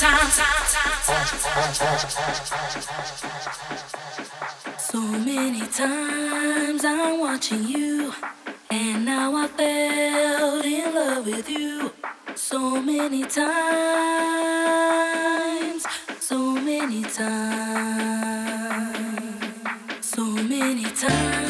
So many times I'm watching you, and now I fell in love with you. So many times, so many times, so many times.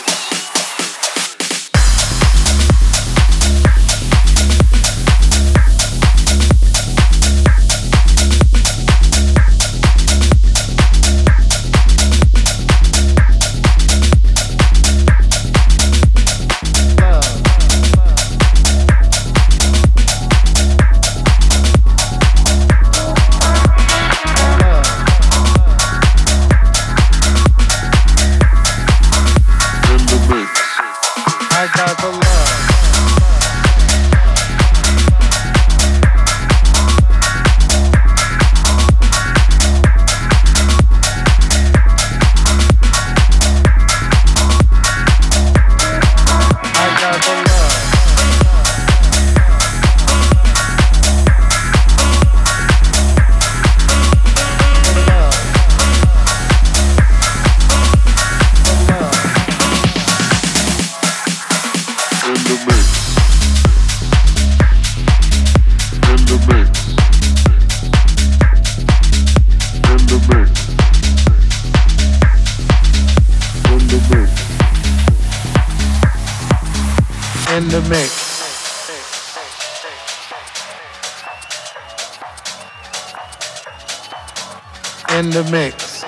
The mix.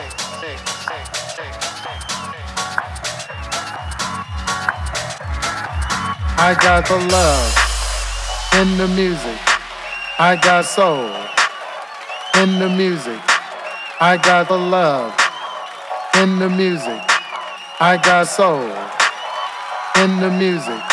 I got the love in the music. I got soul in the music. I got the love in the music. I got soul in the music.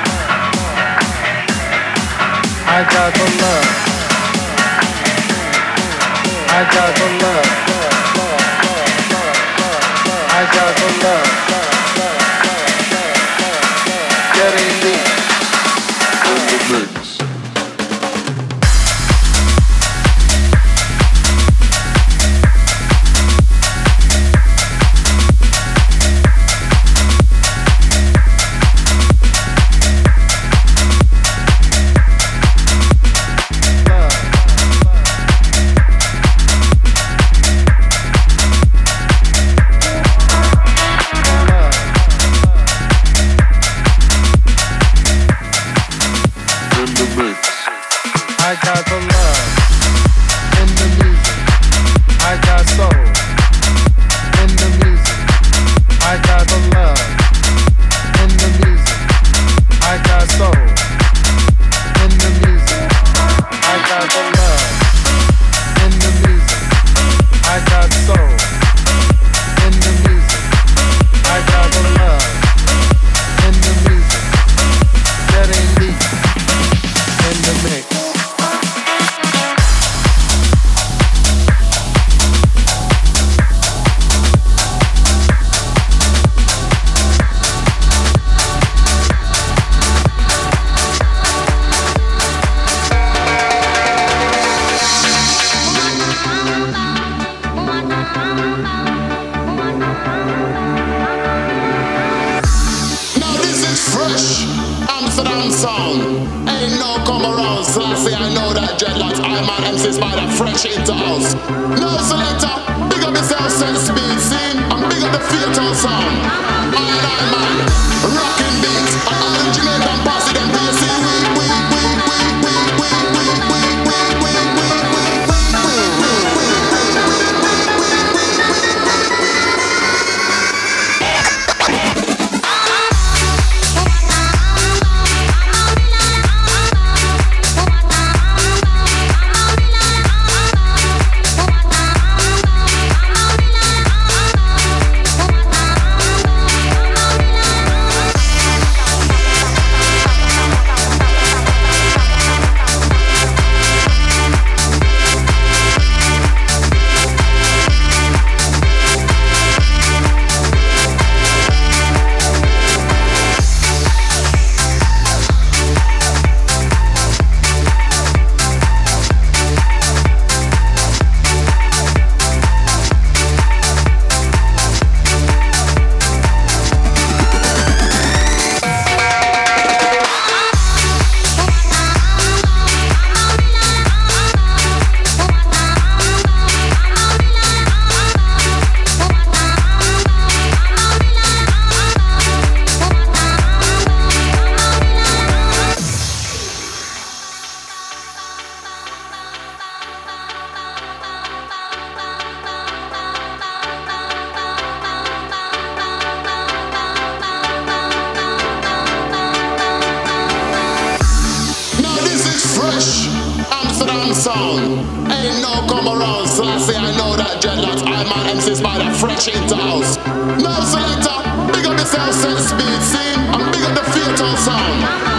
I got the love. I got the love. I got the love. Getting deep Amsterdam sound. Ain't no come around. So I say I know that dreadlocks. I'm man MC Spider fresh into house. No selector. Big up yourself, set speed. See? Big up the fatal sound.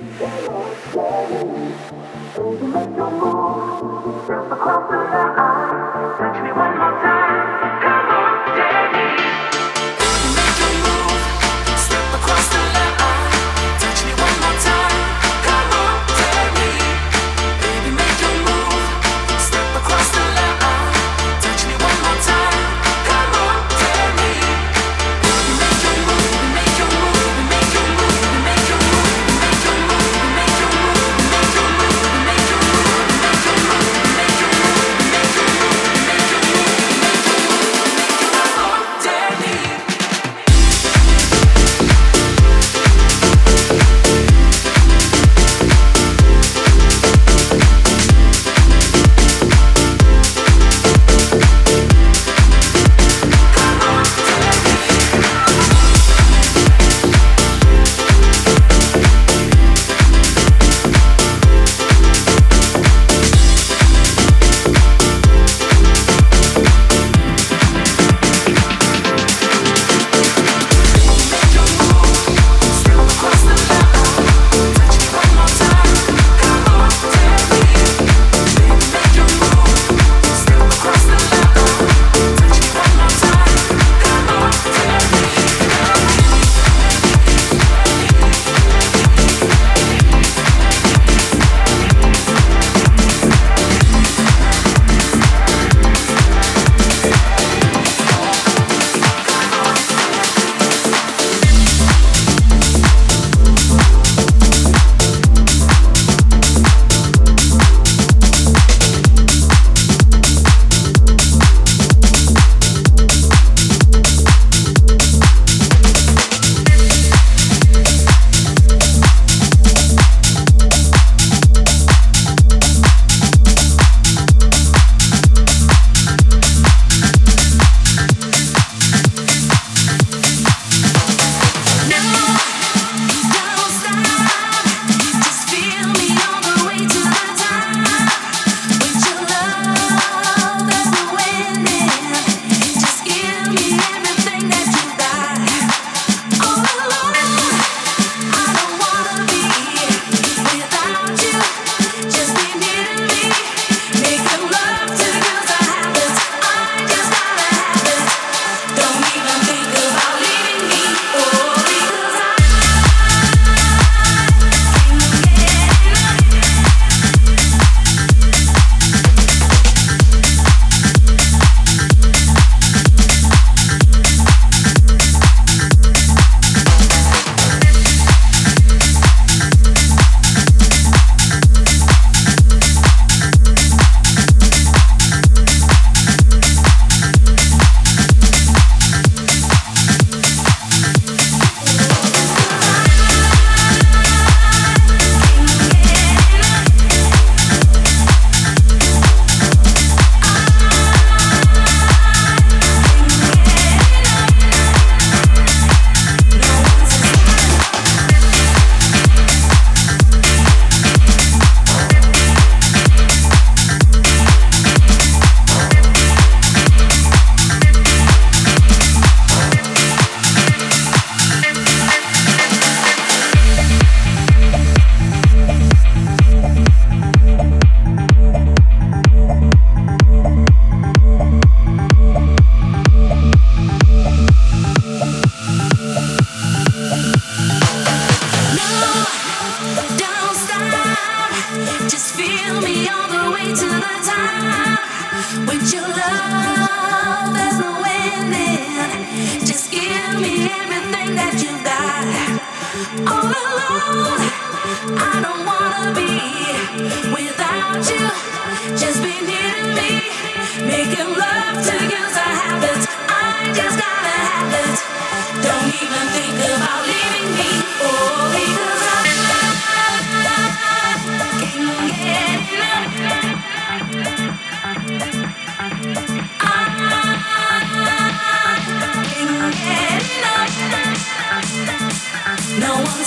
You make move? Across the line. Touch me one more time.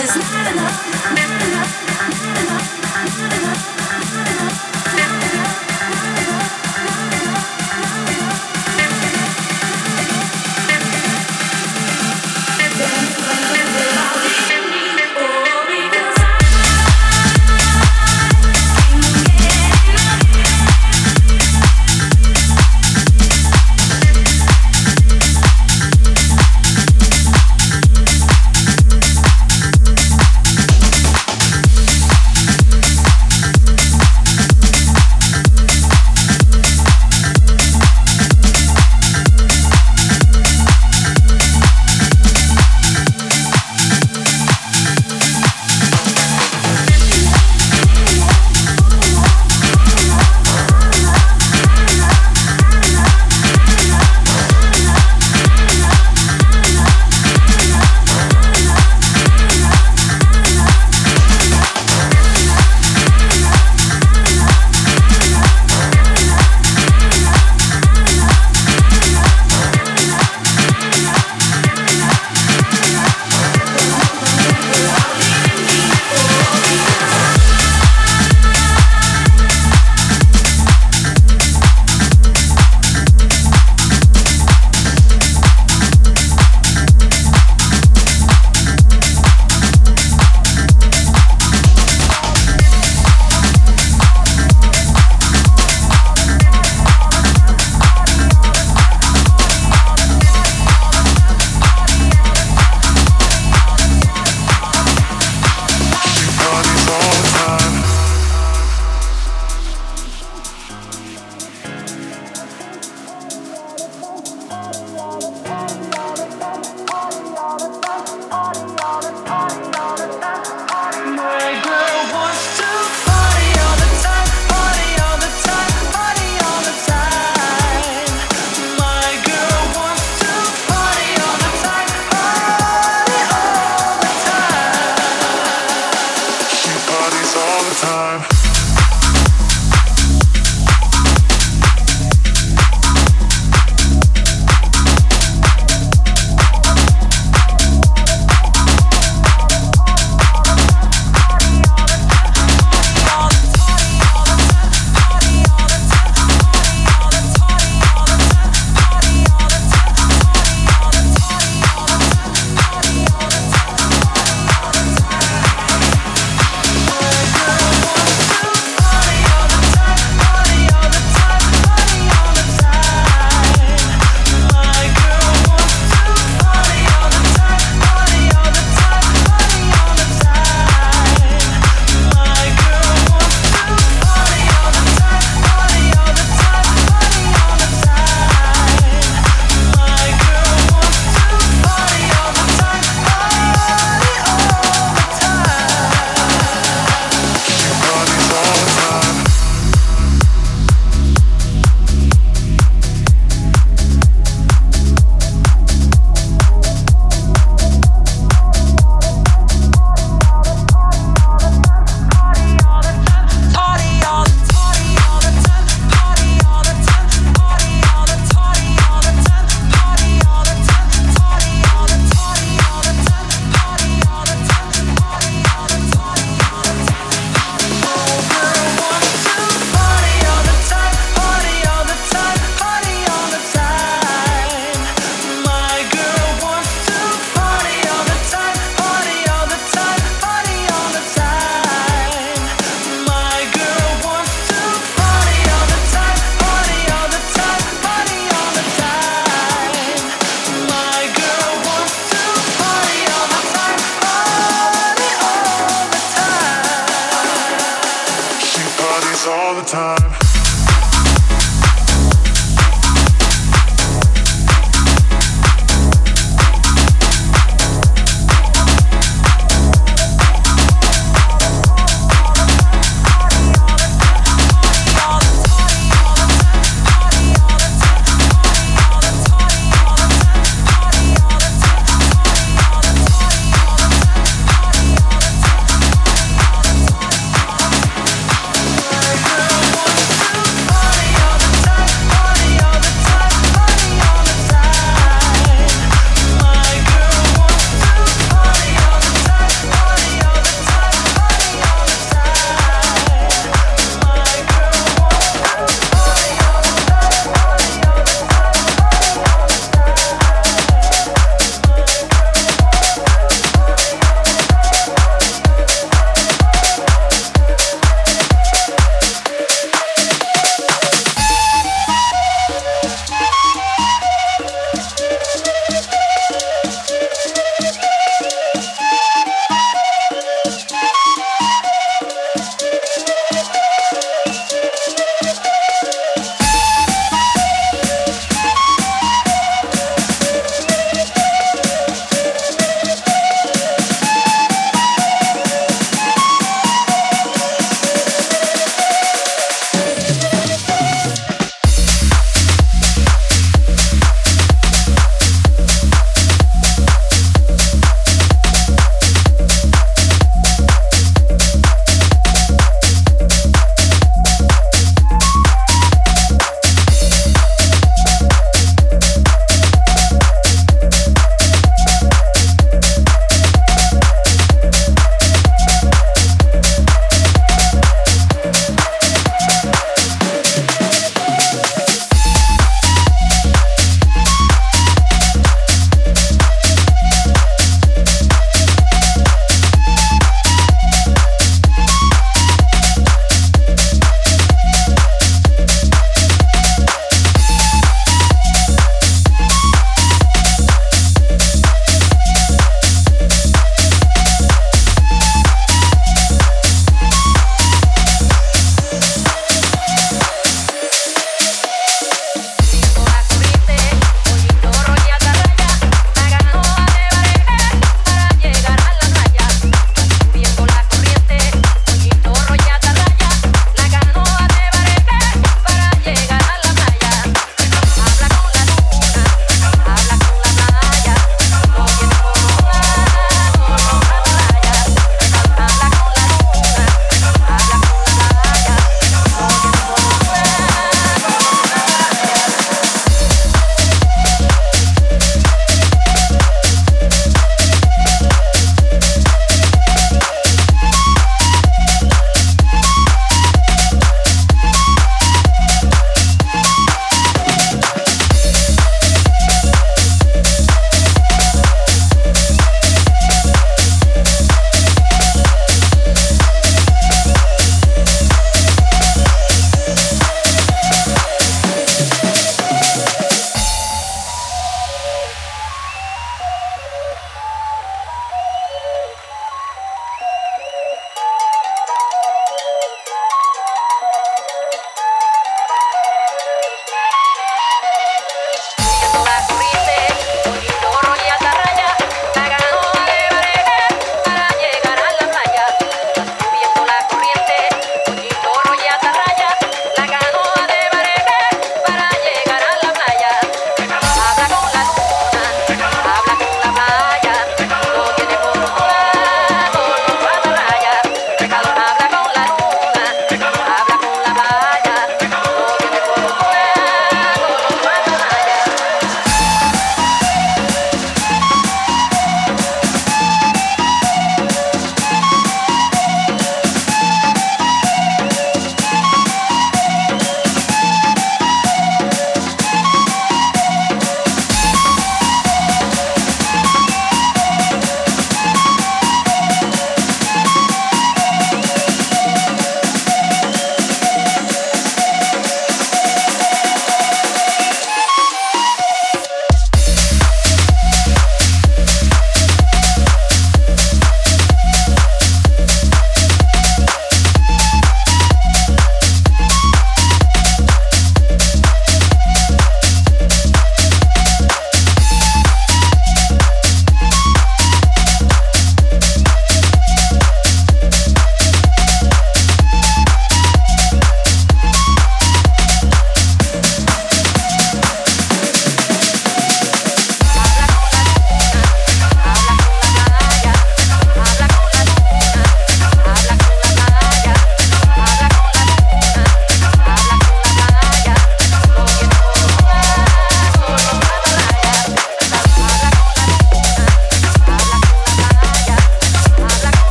It's not